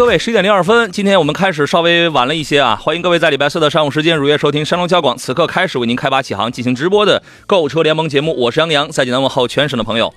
各位，十一点零二分，今天我们开始稍微晚了一些啊，欢迎各位在礼拜四的上午时间如约收听山东交广此刻开始为您开发启航进行直播的购车联盟节目，我是杨洋，在济南问候全省的朋友。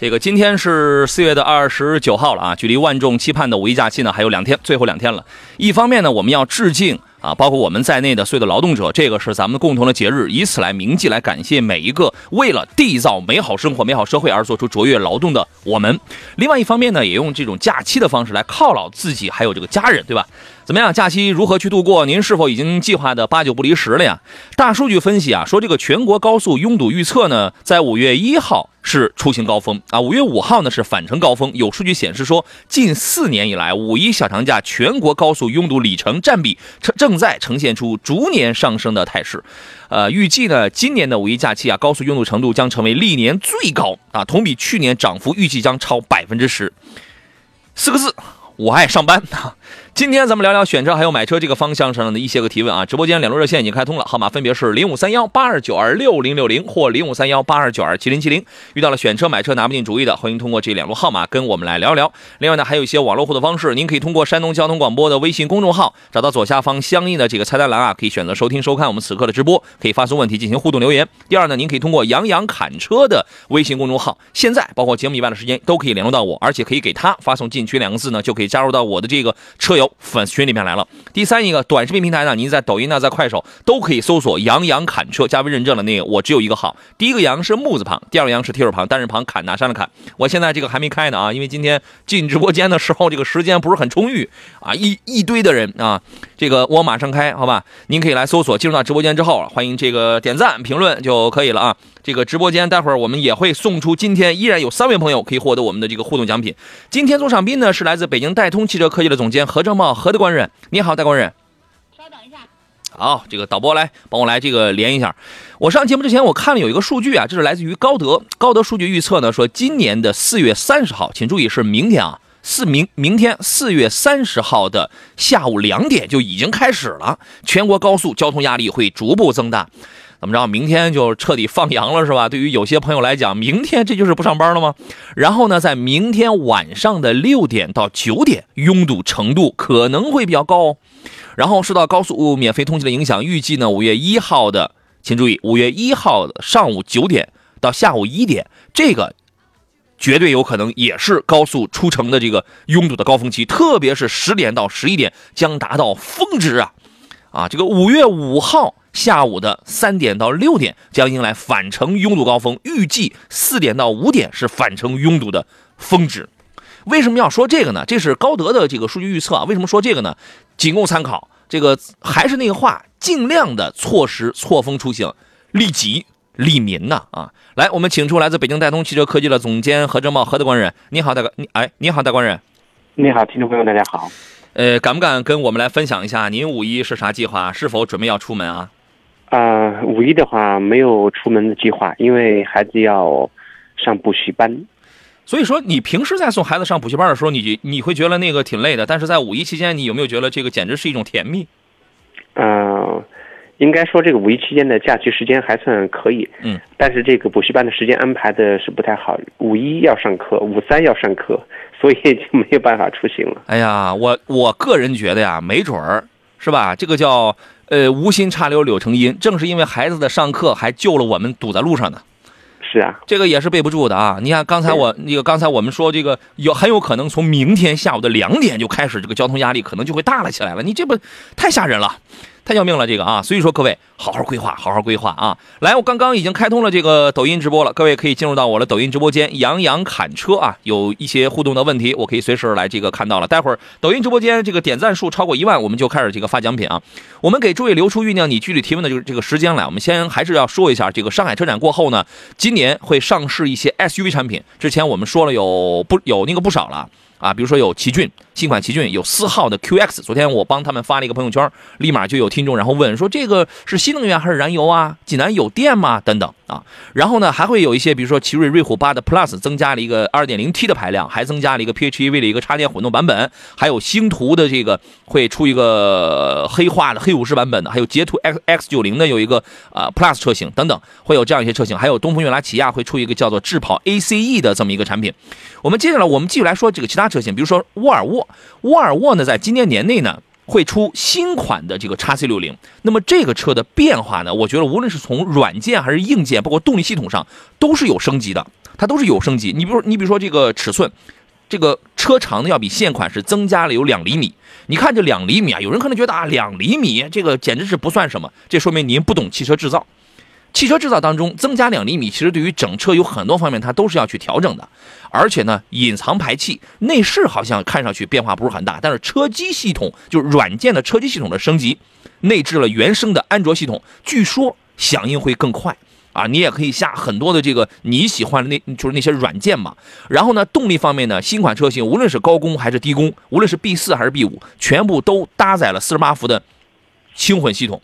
这个今天是四月的二十九号了啊，距离万众期盼的五一假期呢还有两天，最后两天了。一方面呢，我们要致敬啊，包括我们在内的所有的劳动者，这个是咱们共同的节日，以此来铭记，来感谢每一个为了缔造美好生活、美好社会而做出卓越劳动的我们。另外一方面呢，也用这种假期的方式来犒劳自己还有这个家人，对吧？怎么样？假期如何去度过？您是否已经计划的八九不离十了呀？大数据分析啊，说这个全国高速拥堵预测呢，在五月一号是出行高峰啊，五月五号呢是返程高峰。有数据显示说，近四年以来，五一小长假全国高速拥堵里程占比正正在呈现出逐年上升的态势。呃，预计呢，今年的五一假期啊，高速拥堵程度将成为历年最高啊，同比去年涨幅预计将超百分之十。四个字，我爱上班。今天咱们聊聊选车还有买车这个方向上的一些个提问啊。直播间两路热线已经开通了，号码分别是零五三幺八二九二六零六零或零五三幺八二九二七零七零。遇到了选车买车拿不定主意的，欢迎通过这两路号码跟我们来聊一聊。另外呢，还有一些网络互动方式，您可以通过山东交通广播的微信公众号找到左下方相应的这个菜单栏啊，可以选择收听收看我们此刻的直播，可以发送问题进行互动留言。第二呢，您可以通过杨洋侃车的微信公众号，现在包括节目以外的时间都可以联络到我，而且可以给他发送进群两个字呢，就可以加入到我的这个车友粉丝群里面来了。第三一个短视频平台呢，您在抖音呢，在快手都可以搜索“杨洋砍车”，加微认证的那个我只有一个号，第一个杨是木字旁，第二个杨是提手旁，单人旁，砍拿山的砍。我现在这个还没开呢啊，因为今天进直播间的时候这个时间不是很充裕啊，一一堆的人啊，这个我马上开，好吧？您可以来搜索，进入到直播间之后，欢迎这个点赞评论就可以了啊。这个直播间待会儿我们也会送出，今天依然有三位朋友可以获得我们的这个互动奖品。今天做场宾呢是来自北京戴通汽车科技的总监何正茂，何的官人，你好，戴官人。稍等一下，好，这个导播来帮我来这个连一下。我上节目之前我看了有一个数据啊，这是来自于高德，高德数据预测呢说今年的四月三十号，请注意是明天啊，四明明天四月三十号的下午两点就已经开始了，全国高速交通压力会逐步增大。怎么着？明天就彻底放羊了是吧？对于有些朋友来讲，明天这就是不上班了吗？然后呢，在明天晚上的六点到九点，拥堵程度可能会比较高哦。然后受到高速免费通行的影响，预计呢五月一号的，请注意，五月一号的上午九点到下午一点，这个绝对有可能也是高速出城的这个拥堵的高峰期，特别是十点到十一点将达到峰值啊！啊，这个五月五号下午的三点到六点将迎来返程拥堵高峰，预计四点到五点是返程拥堵的峰值。为什么要说这个呢？这是高德的这个数据预测啊。为什么说这个呢？仅供参考。这个还是那个话，尽量的错时错峰出行，利己利民呐啊！来，我们请出来自北京戴通汽车科技的总监何正茂何德官人。你好，大哥，你哎，你好，大官人。你好，听众朋友，大家好。呃，敢不敢跟我们来分享一下您五一是啥计划？是否准备要出门啊？呃，五一的话没有出门的计划，因为孩子要上补习班。所以说，你平时在送孩子上补习班的时候，你你会觉得那个挺累的，但是在五一期间，你有没有觉得这个简直是一种甜蜜？嗯、应该说这个五一期间的假期时间还算可以，嗯，但是这个补习班的时间安排的是不太好，五一要上课，五三要上课，所以就没有办法出行了。哎呀，我我个人觉得呀，没准儿是吧？这个叫呃无心插柳柳成荫，正是因为孩子的上课，还救了我们堵在路上呢。是啊，这个也是备不住的啊！你看刚才我那个刚才我们说这个有很有可能从明天下午的两点就开始，这个交通压力可能就会大了起来了。你这不太吓人了，太要命了这个啊！所以说各位好好规划，好好规划啊！来，我刚刚已经开通了这个抖音直播了，各位可以进入到我的抖音直播间，杨洋侃车啊，有一些互动的问题，我可以随时来这个看到了。待会儿抖音直播间这个点赞数超过一万，我们就开始这个发奖品啊！我们给诸位留出酝酿你具体提问的这个这个时间来。我们先还是要说一下，这个上海车展过后呢，今年会上市一些 SUV 产品。之前我们说了有不有那个不少了啊，比如说有奇骏新款奇骏，有四号的 QX。昨天我帮他们发了一个朋友圈，立马就有听众然后问说这个是新能源还是燃油啊？济南有电吗？等等啊。然后呢，还会有一些比如说奇瑞瑞虎八的 Plus 增加了一个 2.0T 的排量，还增加了一个 PHEV 的一个插电混动版本，还有星途的这个会出一个黑化的黑武士版本的，还有捷途 X X 九零的有一个呃 Plus 车型等等，会有这样一些车型，还有东风悦达起亚会出一个叫做智跑 ACE 的这么一个产品。我们接下来我们继续来说这个其他车型，比如说沃尔沃，沃尔沃呢在今年年内呢。会出新款的这个叉 C 六零，那么这个车的变化呢，我觉得无论是从软件还是硬件，包括动力系统上，都是有升级的，它都是有升级。你比如你比如说这个尺寸，这个车长呢要比现款是增加了有两厘米。你看这两厘米啊，有人可能觉得啊两厘米这个简直是不算什么，这说明您不懂汽车制造。汽车制造当中增加两厘米，其实对于整车有很多方面它都是要去调整的。而且呢，隐藏排气内饰好像看上去变化不是很大，但是车机系统就是软件的车机系统的升级，内置了原生的安卓系统，据说响应会更快啊！你也可以下很多的这个你喜欢的那就是那些软件嘛。然后呢，动力方面呢，新款车型无论是高功还是低功，无论是 B 四还是 B 五，全部都搭载了四十八伏的轻混系统，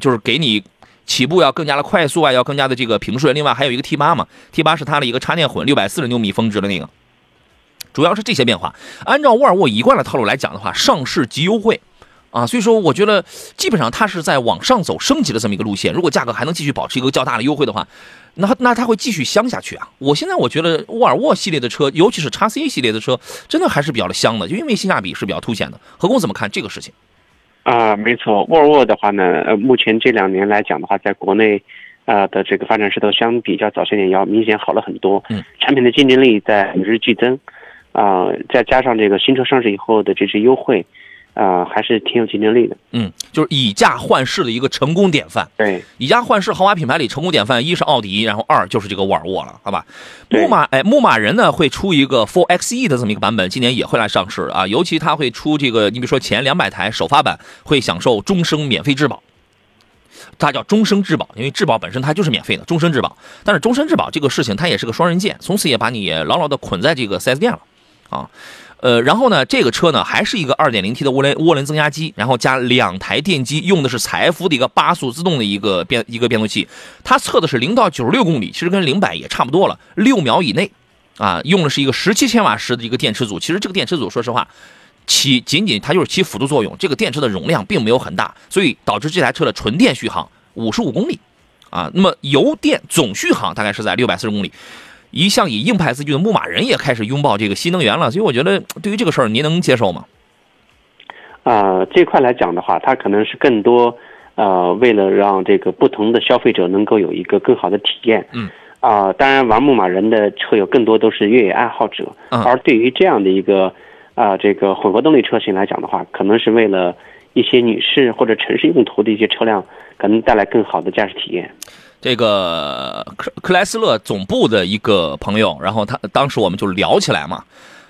就是给你。起步要更加的快速啊，要更加的这个平顺。另外还有一个 T 八嘛，T 八是它的一个插电混，六百四十牛米峰值的那个。主要是这些变化。按照沃尔沃一贯的套路来讲的话，上市即优惠啊，所以说我觉得基本上它是在往上走升级的这么一个路线。如果价格还能继续保持一个较大的优惠的话，那那它会继续香下去啊。我现在我觉得沃尔沃系列的车，尤其是叉 C 系列的车，真的还是比较的香的，就因为性价比是比较凸显的。何工怎么看这个事情？啊，没错，沃尔沃的话呢，呃，目前这两年来讲的话，在国内，啊的这个发展势头相比较早些年要明显好了很多，嗯，产品的竞争力在与日俱增，啊，再加上这个新车上市以后的这些优惠，啊，还是挺有竞争力的。嗯，就是以价换市的一个成功典范。对，以价换市豪华品牌里成功典范，一是奥迪，然后二就是这个沃尔沃了，好吧？牧马哎，牧马人呢会出一个 Four XE 的这么一个版本，今年也会来上市啊。尤其它会出这个，你比如说前两百台首发版会享受终生免费质保，它叫终生质保，因为质保本身它就是免费的，终身质保。但是终身质保这个事情它也是个双刃剑，从此也把你牢牢的捆在这个 4S 店了啊。呃，然后呢，这个车呢还是一个 2.0T 的涡轮涡轮增压机，然后加两台电机，用的是采孚的一个八速自动的一个变一个变速器，它测的是零到九十六公里，其实跟零百也差不多了，六秒以内，啊，用的是一个十七千瓦时的一个电池组。其实这个电池组说实话，起仅仅它就是起辅助作用，这个电池的容量并没有很大，所以导致这台车的纯电续航五十五公里，啊，那么油电总续航大概是在六百四十公里。一向以硬派自居的牧马人也开始拥抱这个新能源了，所以我觉得对于这个事儿，您能接受吗？啊，这块来讲的话，它可能是更多，呃，为了让这个不同的消费者能够有一个更好的体验。嗯。啊，当然，玩牧马人的车友更多都是越野爱好者，嗯而对于这样的一个啊这个混合动力车型来讲的话，可能是为了一些女士或者城市用途的一些车辆，可能带来更好的驾驶体验。这个克克莱斯勒总部的一个朋友，然后他当时我们就聊起来嘛，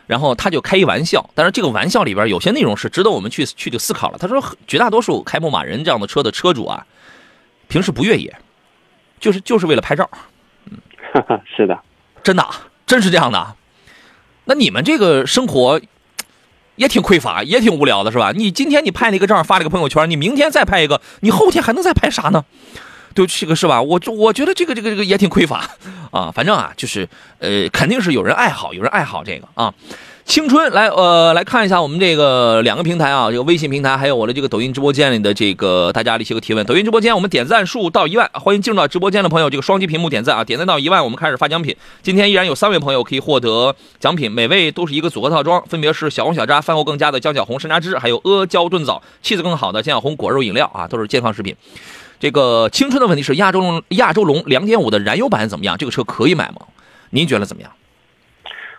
然后他就开一玩笑，但是这个玩笑里边有些内容是值得我们去去去思考了。他说，绝大多数开牧马人这样的车的车主啊，平时不越野，就是就是为了拍照，哈哈，是的，真的啊，真是这样的啊。那你们这个生活也挺匮乏，也挺无聊的，是吧？你今天你拍了一个照，发了一个朋友圈，你明天再拍一个，你后天还能再拍啥呢？对，这个是吧？我我觉得这个这个这个也挺匮乏 啊。反正啊，就是呃，肯定是有人爱好，有人爱好这个啊。青春来，呃，来看一下我们这个两个平台啊，这个微信平台，还有我的这个抖音直播间里的这个大家的一些个提问。抖音直播间我们点赞数到一万，欢迎进入到直播间的朋友，这个双击屏幕点赞啊，点赞到一万，我们开始发奖品。今天依然有三位朋友可以获得奖品，每位都是一个组合套装，分别是小红小扎饭后更佳的姜小红山楂汁，还有阿胶炖枣气质更好的姜小红果肉饮料啊，都是健康食品。这个青春的问题是亚洲龙亚洲龙两点五的燃油版怎么样？这个车可以买吗？您觉得怎么样？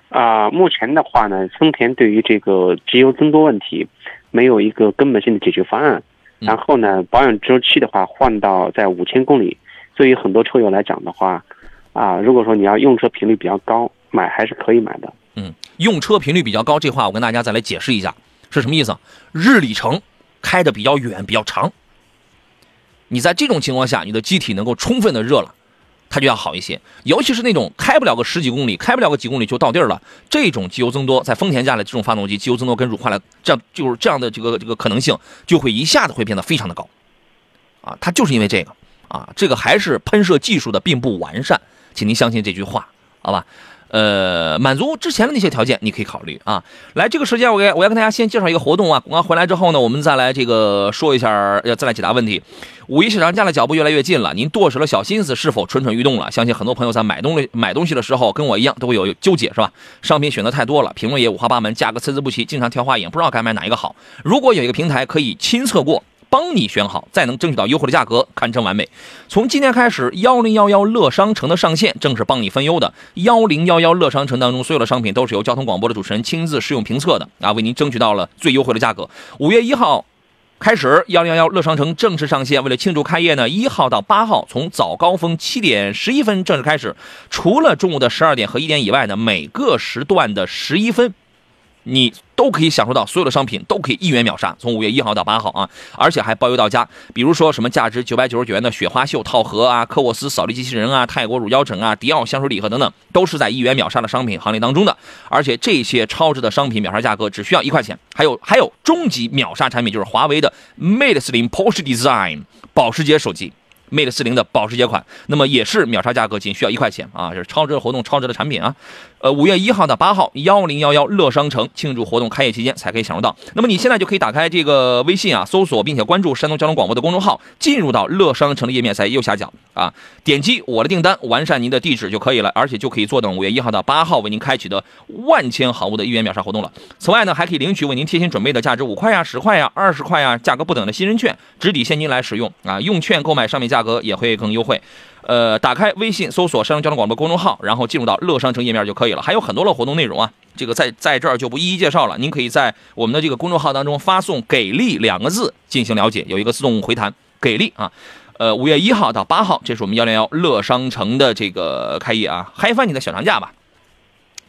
啊、目前的话呢，丰田对于这个机油增多问题没有一个根本性的解决方案。嗯然后呢，保养周期的话换到在五千公里，对于很多车友来讲的话，啊，如果说你要用车频率比较高，买还是可以买的。嗯，用车频率比较高，这话我跟大家再来解释一下是什么意思。日里程开的比较远、比较长，你在这种情况下，你的机体能够充分的热了，它就要好一些。尤其是那种开不了个十几公里、开不了个几公里就到地儿了，这种机油增多，在丰田家的这种发动机机油增多跟乳化了，这样就是这样的这个这个可能性就会一下子会变得非常的高，啊，它就是因为这个啊，这个还是喷射技术的并不完善，请您相信这句话，好吧？呃，满足之前的那些条件，你可以考虑啊。来，这个时间我给我要跟大家先介绍一个活动啊。广告回来之后呢，我们再来这个说一下，要再来解答问题。五一市场价的脚步越来越近了，您剁手的小心思是否蠢蠢欲动了？相信很多朋友在买东西买东西的时候，跟我一样都会有纠结，是吧？商品选择太多了，评论也五花八门，价格参差不齐，经常挑花眼，不知道该买哪一个好。如果有一个平台可以亲测过。帮你选好，再能争取到优惠的价格，堪称完美。从今天开始，幺零幺幺乐商城的上线正是帮你分忧的。幺零幺幺乐商城当中，所有的商品都是由交通广播的主持人亲自试用评测的啊，为您争取到了最优惠的价格。五月一号。开始，幺零幺幺乐商城正式上线。为了庆祝开业呢，一号到八号，从早高峰七点十一分正式开始。除了中午的十二点和一点以外呢，每个时段的十一分，你都可以享受到所有的商品都可以一元秒杀。从五月一号到八号啊，而且还包邮到家。比如说什么价值九百九十九元的雪花秀套盒啊、科沃斯扫地机器人啊、泰国乳胶枕啊、迪奥香水礼盒等等，都是在一元秒杀的商品行列当中的。而且这些超值的商品秒杀价格只需要一块钱。还有还有终极秒杀产品就是华为的 Mate 四零 Porsche Design 保时捷手机。Mate 四零的保时捷款，那么也是秒杀价格，仅需要一块钱啊！这是超值的活动，超值的产品啊！呃，五月一号到八号，幺零幺幺乐商城庆祝活动开业期间才可以享受到。那么你现在就可以打开这个微信啊，搜索并且关注山东交通广播的公众号，进入到乐商城的页面，在右下角啊，点击我的订单，完善您的地址就可以了，而且就可以坐等五月一号到八号为您开启的万千好物的一元秒杀活动了。此外呢，还可以领取为您贴心准备的价值五块呀、十块呀、二十块呀，价格不等的新人券，直抵现金来使用啊，用券购买上面价格也会更优惠。呃，打开微信搜索山东交通广播公众号，然后进入到乐商城页面就可以了。还有很多的活动内容啊，这个在在这儿就不一一介绍了。您可以在我们的这个公众号当中发送“给力”两个字进行了解，有一个自动回弹“给力”啊。呃，五月一号到八号，这是我们幺零幺乐商城的这个开业啊，嗨翻你的小长假吧。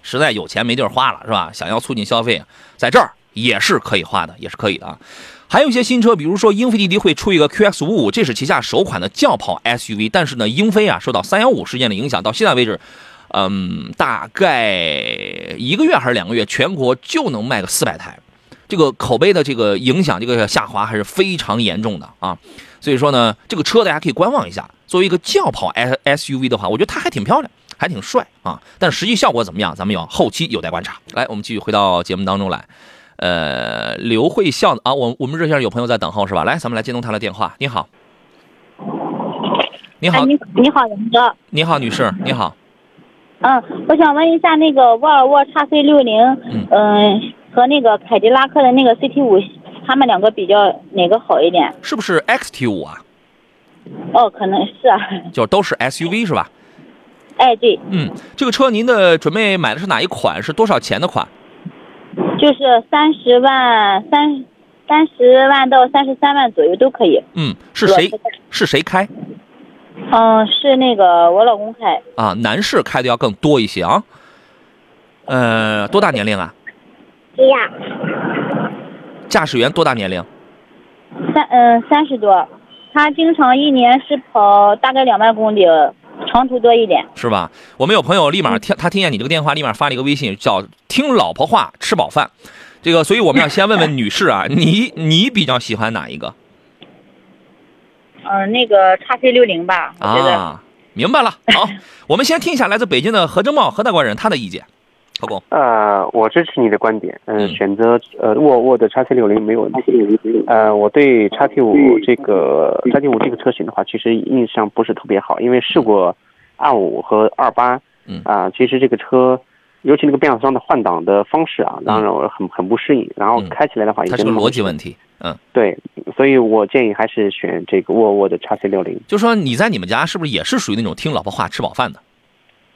实在有钱没地儿花了是吧？想要促进消费，在这儿也是可以花的，也是可以的啊。还有一些新车，比如说英菲尼迪会出一个 QX 五五，这是旗下首款的轿跑 SUV。但是呢，英菲啊受到三幺五事件的影响，到现在为止，嗯，大概一个月还是两个月，全国就能卖个四百台，这个口碑的这个影响，这个下滑还是非常严重的啊。所以说呢，这个车大家可以观望一下。作为一个轿跑 S SUV 的话，我觉得它还挺漂亮，还挺帅啊。但实际效果怎么样，咱们要后期有待观察。来，我们继续回到节目当中来。呃，刘慧笑啊，我我们热线上有朋友在等候是吧？来，咱们来接通他的电话。你好，你好哎，，你你好，杨哥。你好，女士，你好。嗯，我想问一下，那个沃尔沃 x C 六零，嗯嗯，和那个凯迪拉克的那个 CT 五，他们两个比较哪个好一点？是不是 XT 五啊？哦，可能是啊。就都是 SUV 是吧？哎，对，嗯，这个车您的准备买的是哪一款？是多少钱的款？就是三十万三三十万到三十三万左右都可以。嗯，是谁是谁开嗯，是那个我老公开，啊？男士开的要更多一些啊。呃，多大年龄啊？对呀，驾驶员多大年龄？三嗯三十多，他经常一年是跑大概两万公里，长途多一点。是吧？我们有朋友立马听他听见你这个电话，立马发了一个微信，叫“听老婆话吃饱饭”。这个，所以我们要先问问 女士啊，你你比较喜欢哪一个嗯，那个 x C 六零吧。啊？明白了。好，我们先听一下来自北京的何正茂何大官人他的意见，呃，我支持你的观点，嗯、嗯选择呃沃尔沃的 x C 六零没有问题。呃，我对 x T 五这个 x T 五这个车型的话，其实印象不是特别好，因为试过二五和二八，嗯啊、其实这个车，尤其那个变速箱的换挡的方式啊，让我很很不适应，然后嗯开起来的话也它是个逻辑问题。嗯，对，所以我建议还是选这个沃尔沃的 x C 六零。就说你在你们家是不是也是属于那种听老婆话吃饱饭的？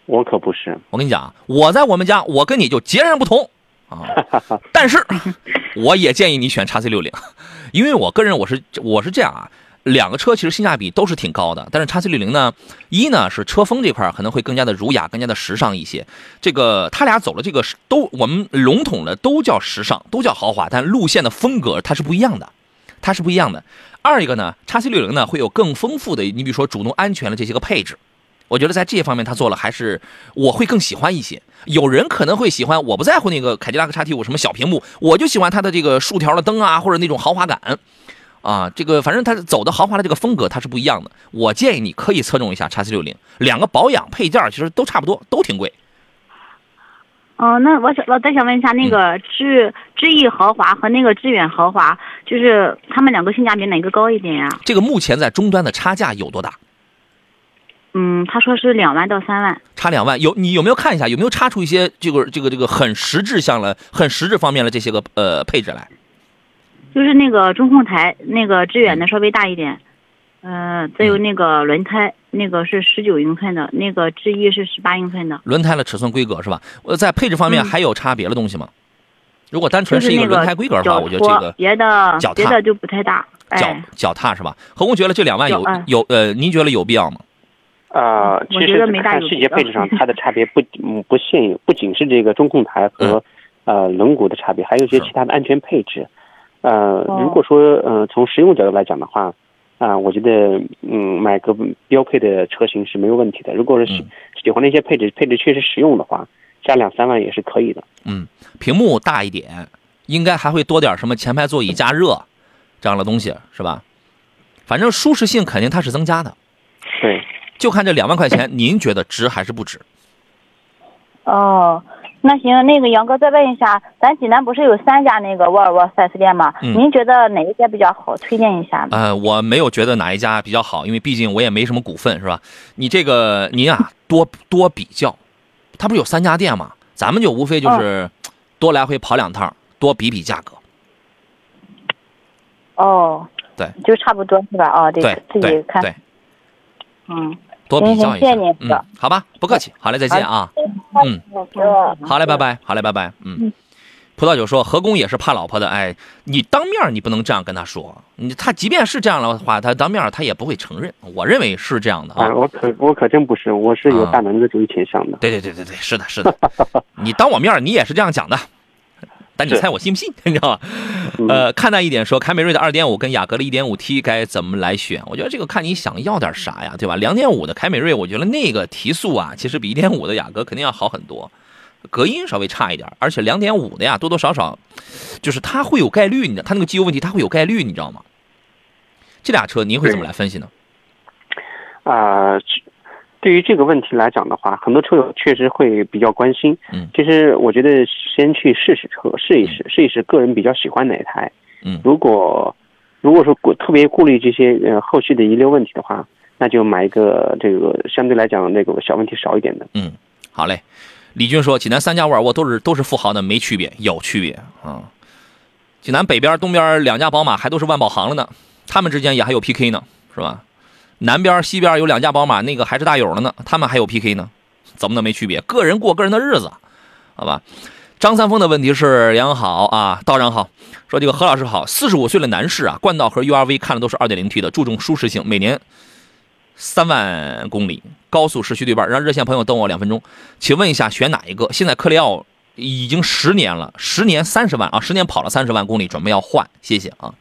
我可不是，我跟你讲啊，我在我们家，我跟你就截然不同啊。但是，我也建议你选叉 C 六零，因为我个人我是我是这样啊，两个车其实性价比都是挺高的，但是叉 C 六零呢，一呢是车风这块可能会更加的儒雅，更加的时尚一些。这个他俩走了这个是都我们笼统的都叫时尚，都叫豪华，但路线的风格它是不一样的，它是不一样的。二一个呢叉 C 六零呢会有更丰富的，你比如说主动安全的这些个配置。我觉得在这些方面他做了还是我会更喜欢一些。有人可能会喜欢，我不在乎那个凯迪拉克叉 T 五什么小屏幕，我就喜欢它的这个竖条的灯啊，或者那种豪华感啊。这个反正它走的豪华的这个风格它是不一样的。我建议你可以侧重一下叉 C 六零，两个保养配件其实都差不多，都挺贵。哦，那我想我再想问一下，那个致致意豪华和那个致远豪华，就是他们两个性价比哪个高一点呀？这个目前在终端的差价有多大？嗯，他说是两万到三万。差两万，有你有没有看一下有没有差出一些这个这个这个很实质向了、很实质方面的这些个呃配置来？就是那个中控台，那个致远的稍微大一点，呃，再有那个轮胎，那个是十九英寸的，那个致逸是十八英寸的。轮胎的尺寸规格是吧？呃，在配置方面嗯还有差别的东西吗？如果单纯是一个轮胎规格的话，我觉得这个别的脚踏别的就不太大。脚哎，脚踏是吧？何工觉得这两万有嗯有呃，您觉得有必要吗？呃，其实看细节配置上，它的差别不嗯不限于不仅是这个中控台和、呃轮毂的差别，还有一些其他的安全配置。呃，哦如果说呃从实用角度来讲的话，啊、我觉得嗯买个标配的车型是没有问题的。如果是喜、欢那些配置，配置确实实用的话，加两三万也是可以的。嗯，屏幕大一点，应该还会多点什么前排座椅加热这样的东西是吧？反正舒适性肯定它是增加的，对，就看这两万块钱，您觉得值还是不值？哦，那行，那个杨哥再问一下，咱济南不是有三家那个沃尔沃 4S 店吗？嗯您觉得哪一家比较好？推荐一下。呃，我没有觉得哪一家比较好，因为毕竟我也没什么股份，是吧？你这个您啊，多多比较，它不是有三家店吗？咱们就无非就是多来回跑两趟，多比比价格。哦，对，就差不多是吧？哦，得对自己看。对对，嗯，多比较一下行行谢谢您。嗯，好吧，不客气，好嘞，再见啊。嗯，好嘞，拜拜，好嘞，拜拜。嗯，葡萄酒说何工也是怕老婆的，哎，你当面你不能这样跟他说，你他即便是这样的话，他当面他也不会承认。我认为是这样的啊、啊。我可我可真不是，我是有啊大男子主义倾向的。对对对对对，是的，是的，你当我面你也是这样讲的，但你猜我信不信？你知道吗？嗯呃，看淡一点说，凯美瑞的2.5跟雅阁的 1.5T 该怎么来选？我觉得这个看你想要点啥呀，对吧？2.5的凯美瑞，我觉得那个提速啊，其实比1.5的雅阁肯定要好很多，隔音稍微差一点，而且两点五的呀，多多少少就是它会有概率，你知道，它那个机油问题它会有概率，你知道吗？这俩车您会怎么来分析呢？啊、对于这个问题来讲的话，很多车友确实会比较关心。嗯其实我觉得先去试试车，试一试，试一试个人比较喜欢哪一台。嗯如果如果说顾特别顾虑这些呃后续的遗留问题的话，那就买一个这个相对来讲那个小问题少一点的。嗯，好嘞。李军说，济南三家沃尔沃都是都是富豪的，没区别，有区别啊。济南北边、东边两家宝马还都是万宝行了呢，他们之间也还有 PK 呢，是吧？南边、西边有两家宝马，那个还是大友了呢，他们还有 PK 呢，怎么能没区别？个人过个人的日子，好吧？张三丰的问题是：杨好啊，道长好，说这个何老师好，四十五岁的男士啊，冠道和 URV 看的都是 2.0T 的，注重舒适性，每年三万公里，高速市区对半，让热线朋友等我两分钟。请问一下，选哪一个？现在克雷奥已经十年了，十年三十万啊，十年跑了三十万公里，准备要换，谢谢啊。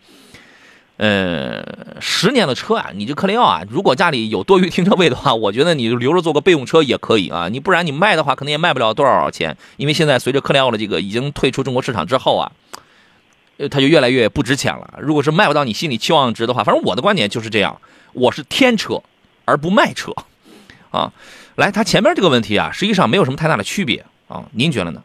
呃，十年的车啊，你这克雷奥啊，如果家里有多余停车位的话，我觉得你就留着做个备用车也可以啊。你不然你卖的话，可能也卖不了多少钱，因为现在随着克雷奥的这个已经退出中国市场之后啊，呃，它就越来越不值钱了。如果是卖不到你心里期望值的话，反正我的观点就是这样，我是天车而不卖车，啊。来，它前面这个问题啊，实际上没有什么太大的区别啊，您觉得呢？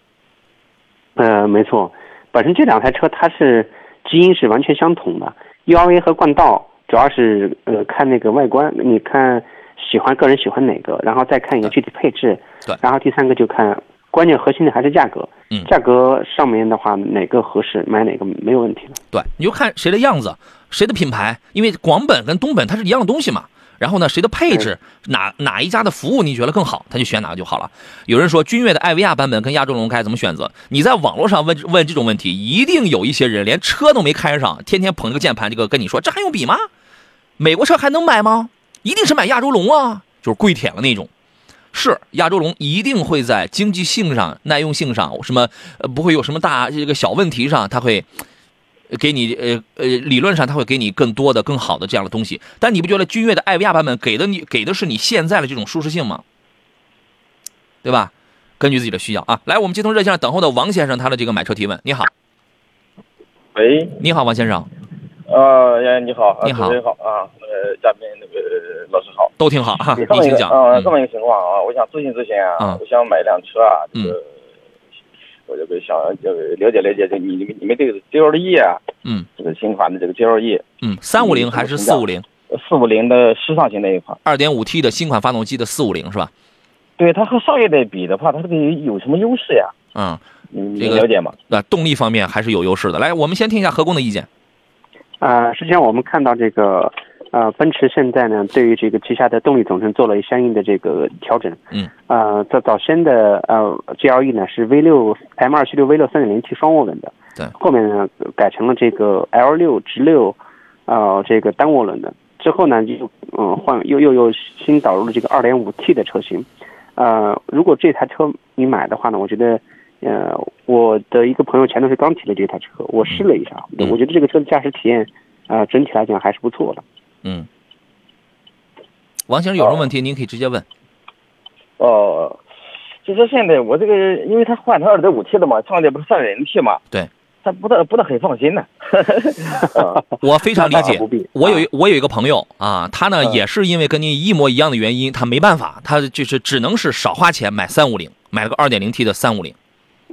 呃，没错，本身这两台车它是基因是完全相同的，URV 和冠道主要是呃看那个外观，你看喜欢个人喜欢哪个，然后再看一个具体配置，对然后第三个就看关键核心的还是价格，嗯价格上面的话哪个合适买哪个没有问题的。对，你就看谁的样子，谁的品牌，因为广本跟东本它是一样的东西嘛。然后呢，谁的配置，哪哪一家的服务你觉得更好，他就选哪个就好了。有人说君越的艾维亚版本跟亚洲龙该怎么选择？你在网络上问问这种问题，一定有一些人连车都没开上，天天捧着个键盘，这个跟你说这还用比吗？美国车还能买吗？一定是买亚洲龙啊，就是跪舔了那种。是亚洲龙一定会在经济性上、耐用性上，什么呃不会有什么大这个小问题上，它会呃给你呃呃理论上它会给你更多的、更好的这样的东西。但你不觉得君越的艾维亚版本给的你给的是你现在的这种舒适性吗？对吧？根据自己的需要啊，来，我们接通热线上等候的王先生他的这个买车提问。你好，喂，你好，王先生，呃，哎你好，啊你好你好啊，呃，嘉宾那个老师好。都挺好哈，你请讲。啊，嗯这么一个情况啊，我想咨询咨询啊，嗯我想买辆车啊，这嗯个，我这个想这个了解了解这你你们你们这个 GLE 啊，嗯这个新款的这个 GLE 嗯，三五零还是四五零？四五零的时尚型那一款，二点五 T 的新款发动机的四五零是吧？对它和上一代比的话，它这个有什么优势呀？嗯，你你这个了解吗？那、动力方面还是有优势的。来，我们先听一下何工的意见。呃，实际上我们看到这个呃，奔驰现在呢，对于这个旗下的动力总成做了相应的这个调整。嗯。呃，在早先的呃 GLE 呢是 V 六 M 二七六 V 六三点零 T 双涡轮的。对后面呢改成了这个 L 六直六，呃，这个单涡轮的。之后呢就嗯换又又又新导入了这个二点五 T 的车型。呃，如果这台车你买的话呢，我觉得。呃，我的一个朋友前段时间刚提了这台车，我试了一下，嗯我觉得这个车的驾驶体验，呃，整体来讲还是不错的。嗯，王先生有什么问题，您可以直接问。哦，就说现在我这个，因为他换成二点五 T 的嘛，上一代不是三点零 T 嘛，对，他不大不大很放心呢。啊我非常理解不必。我有一我有一个朋友啊，他呢嗯也是因为跟您一模一样的原因，他没办法，他就是只能是少花钱买三五零，买了个二点零 T 的三五零。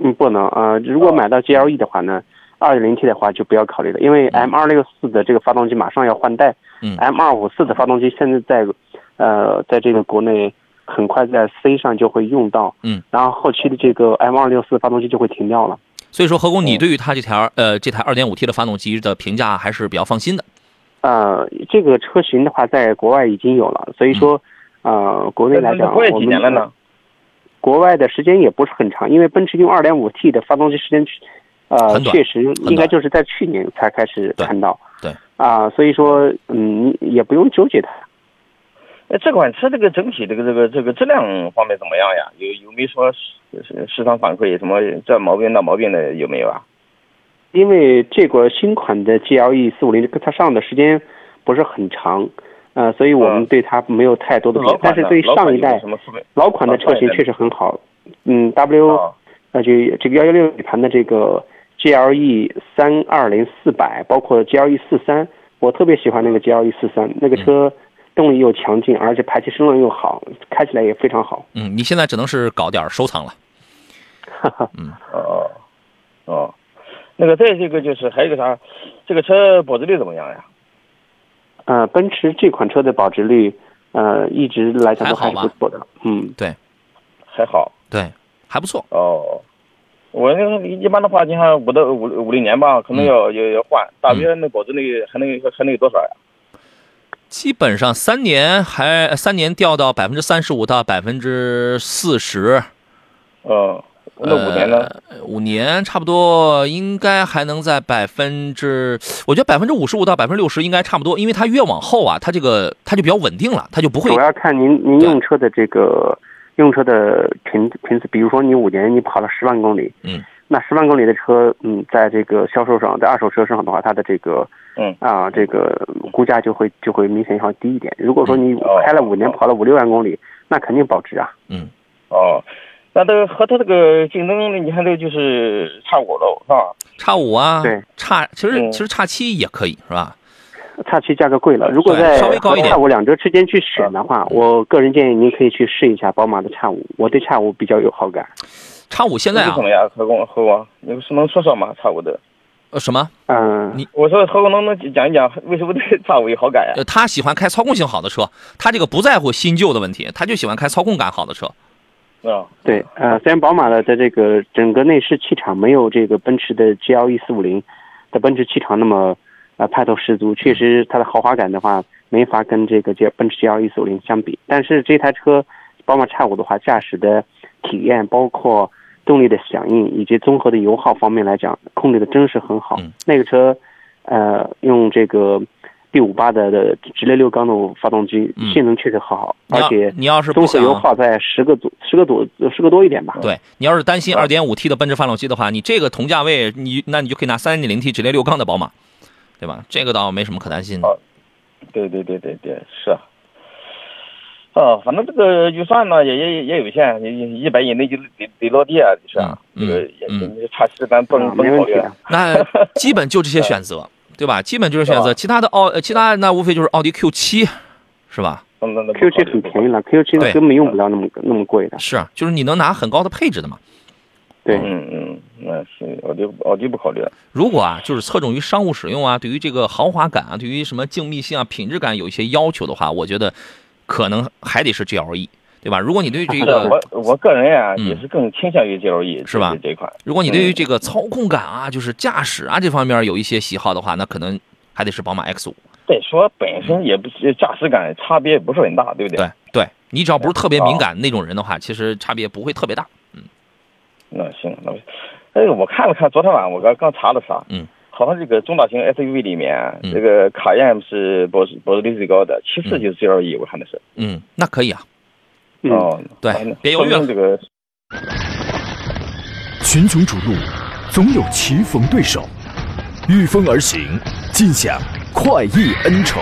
嗯，不能啊、呃如果买到 GLE 的话呢，二点零 T 的话就不要考虑了，因为 M 二六四的这个发动机马上要换代，嗯，M 二五四的发动机现在在，呃，在这个国内很快在 C 上就会用到，嗯，然后后期的这个 M 二六四发动机就会停掉了。所以说，何工，你嗯对于它这条呃这台二点五 T 的发动机的评价还是比较放心的。呃，这个车型的话，在国外已经有了，所以说，呃，国内来讲，国外我们几年了呢？国外的时间也不是很长，因为奔驰用二点五 T 的发动机时间，呃确实应该就是在去年才开始看到。对啊、所以说，嗯，你也不用纠结它。哎，这款车这个整体这个这个这个质量方面怎么样呀？有有没有说市市市场反馈什么这毛病那毛病的有没有啊？因为这个新款的 GLE 四五零它上的时间不是很长，呃，所以我们嗯对它没有太多的但是对上一代？老款的车型确实很好。嗯，W 啊呃，就这个幺幺六底盘的这个 GLE 三二零四百，包括 GLE 四三，我特别喜欢那个 GLE 四三，那个车动力又强劲，而且排气声浪又好，开起来也非常好。嗯，你现在只能是搞点收藏了。哈 哈，嗯哦哦，那个再这个就是还有个啥，这个车保值率怎么样呀？呃，奔驰这款车的保值率，呃，一直来讲都还是不错的。嗯，对还好对，还不错。哦。我那个一般的话，你看五到五五六年吧，可能要要要换，大约那保值率还能还能有多少呀？基本上三年还三年掉到百分之三十五到百分之四十，嗯，那五年呢？呃五年差不多应该还能在百分之，我觉得百分之五十五到百分之六十应该差不多，因为它越往后啊，它这个它就比较稳定了，它就不会主要看您您用车的这个用车的频频次，比如说你五年你跑了十万公里，嗯，那十万公里的车，嗯，在这个销售上，在二手车上的话，它的这个嗯。啊，这个估价就会就会明显要低一点。如果说你哦。开了五年，跑了五六万公里，那肯定保值啊。嗯。哦，那这个和它这个竞争，你看这个就是差五喽，是吧？差五啊，对，差其实嗯。其实差七也可以是吧？叉七价格贵了，如果在稍微高一点叉五两折之间去选的话，我个人建议您可以去试一下宝马的叉五，我对叉五比较有好感。叉五现在啊怎，么样？何工何工，你是能说说吗？叉五的，呃什么？嗯，你我说何工能不能讲一讲为什么对叉五有好感呀？呃，他喜欢开操控性好的车，他这个不在乎新旧的问题，他就喜欢开操控感好的车。啊，对，呃，虽然宝马的在这个整个内饰气场没有这个奔驰的 GLE 四五零的奔驰气场那么呃派头十足，确实它的豪华感的话没法跟这个 G 奔驰 GLE 四五零相比。但是这台车宝马 X 五的话，驾驶的体验包括动力的响应以及综合的油耗方面来讲，控制的真是很好。嗯那个车，呃，用这个 B 五八的的直列六缸的发动机，嗯性能确实很好，而且你要是综合油耗在十个左十个左十个多一点吧。对你要是担心啊二点五 T 的奔驰发动机的话，你这个同价位，你那你就可以拿三点零 T 直列六缸的宝马，对吧？这个倒没什么可担心的。好对对对对对，是啊。哦，反正这个预算呢也也也有限，一一百以内就得得落地啊，是啊，嗯这个也嗯差十咱不能啊不能考虑没问题。那基本就这些选择，对吧？基本就是选择，其他的奥，呃其他那无非就是奥迪 Q 七，是吧？那那那不 Q 七很便宜了，Q 七对根本用不了那么那么贵的。是啊，就是你能拿很高的配置的嘛。对，嗯嗯，那是奥迪奥迪不考虑了。如果啊，就是侧重于商务使用啊，对于这个豪华感啊，对于什么静谧性啊、品质感有一些要求的话，我觉得可能还得是 GLE，对吧？如果你对这个，我我个人呀、嗯也是更倾向于 GLE 是吧这这一款。如果你对于这个操控感啊，就是驾驶啊这方面有一些喜好的话，那可能还得是宝马 X 五。再说本身也不是驾驶感差别也不是很大，对不对？对对，你只要不是特别敏感那种人的话，其实差别不会特别大。嗯那行，那我哎，我看了看，昨天晚上我刚刚查了查，嗯，好像这个中大型 SUV 里面，嗯这个卡宴是保值保值率最高的，其次就是 GLE，我看的是。嗯，那可以啊。嗯，哦，对别犹豫了这个群雄逐鹿，总有棋逢对手，御风而行，尽享快意恩仇。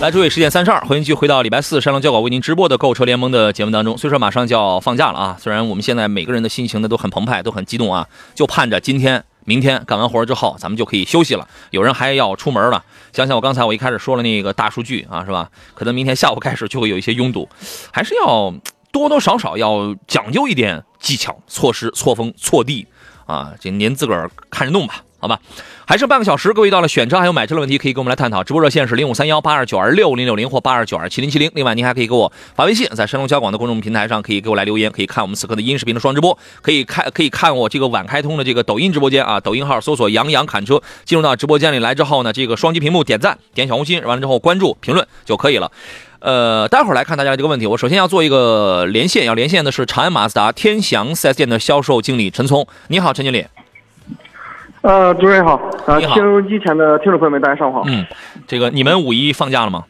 来，诸位，十点三十二，欢迎继续回到礼拜四山东交广为您直播的购车联盟的节目当中。虽说马上就要放假了啊，虽然我们现在每个人的心情呢都很澎湃，都很激动啊，就盼着今天、明天干完活之后，咱们就可以休息了。有人还要出门了，想想我刚才我一开始说了那个大数据啊，是吧？可能明天下午开始就会有一些拥堵，还是要多多少少要讲究一点技巧、错时、错峰、错地啊，这您自个儿看着弄吧。好吧，还剩半个小时，各位到了选车还有买车的问题，可以跟我们来探讨。直播热线是零五三幺八二九二六零六零或八二九二七零七零。另外，您还可以给我发微信，在山东交广的公众平台上可以给我来留言，可以看我们此刻的音视频的双直播，可以看可以看我这个晚开通的这个抖音直播间啊，抖音号搜索“杨洋侃车”，进入到直播间里来之后呢，这个双击屏幕点赞、点小红心，完了之后关注、评论就可以了。呃，待会儿来看大家这个问题。我首先要做一个连线，要连线的是长安马自达天祥 4S 店的销售经理陈聪。你好，陈经理。呃，主任好，啊，你好听机前的听众朋友们，大家上午好。嗯，这个你们五一放假了吗？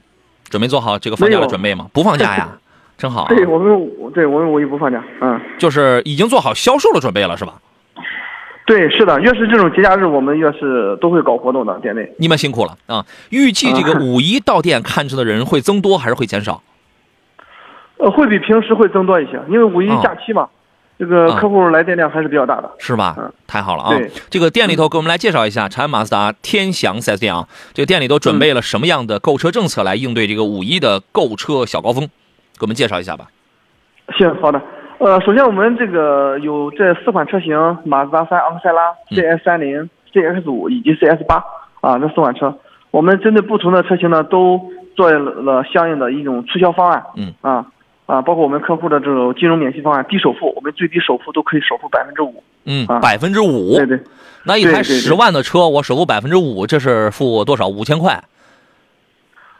准备做好这个放假的准备吗？不放假呀，真好、啊。对我们，对我们五一不放假，嗯，就是已经做好销售的准备了，是吧？对，是的，越是这种节假日，我们越是都会搞活动的，店内。你们辛苦了啊！预计这个啊五一到店看车的人会增多还是会减少？呃，会比平时会增多一些，因为五一哦假期嘛，这个啊客户来电量还是比较大的。是吧嗯？太好了啊对！这个店里头给我们来介绍一下长安马自达天祥 4S 店啊，这个店里头准备了什么样的购车政策来应对这个五一的购车小高峰？给我们介绍一下吧。行，好的。呃，首先我们这个有这四款车型：马自达三昂克赛拉、嗯 CS 三零、CX 五以及 CS 八啊，这四款车，我们针对不同的车型呢，都做了相应的一种促销方案。嗯啊啊，包括我们客户的这种金融免息方案，低首付，我们最低首付都可以首付百分之五。嗯，啊百分之五。对对，那一台十万的车，我首付百分之五，这是付多少？五千块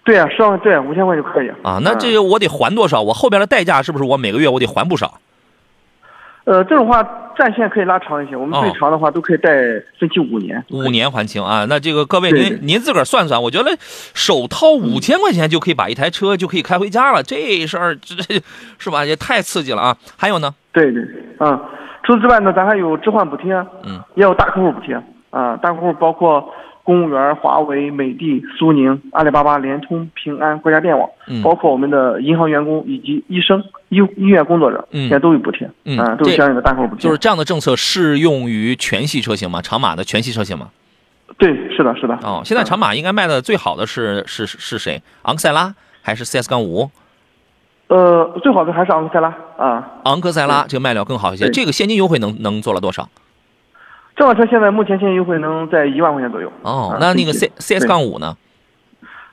对呀、十万对五千块就可以啊？那这我得还多少？我后边的代价是不是我每个月我得还不少？呃，这种话战线可以拉长一些，我们哦最长的话都可以贷分期五年。五年还清啊？那这个各位对对您您自个儿算算，我觉得首掏五千块钱就可以把一台车就可以开回家了，这事儿这这是吧？也太刺激了啊！还有呢？对对，嗯、除此之外呢，咱还有置换补贴，嗯，也有大客户补贴啊、大客户包括公务员、华为、美的、苏宁、阿里巴巴、联通、平安、国家电网，嗯包括我们的银行员工以及医生、医医院工作者，嗯现在都有补贴，嗯啊都这有相应的大幅补贴。就是这样的政策适用于全系车型吗？长马的全系车型吗？对，是的，是的。哦，现在长马应该卖的最好的是是是是谁？昂克赛拉还是 CS 杠五？呃，最好的还是昂克赛拉啊。昂克赛拉这个卖料更好一些，这个现金优惠能能做了多少？这款车现在目前现金优惠能在一万块钱左右。啊，哦那那个 C C S 杠五呢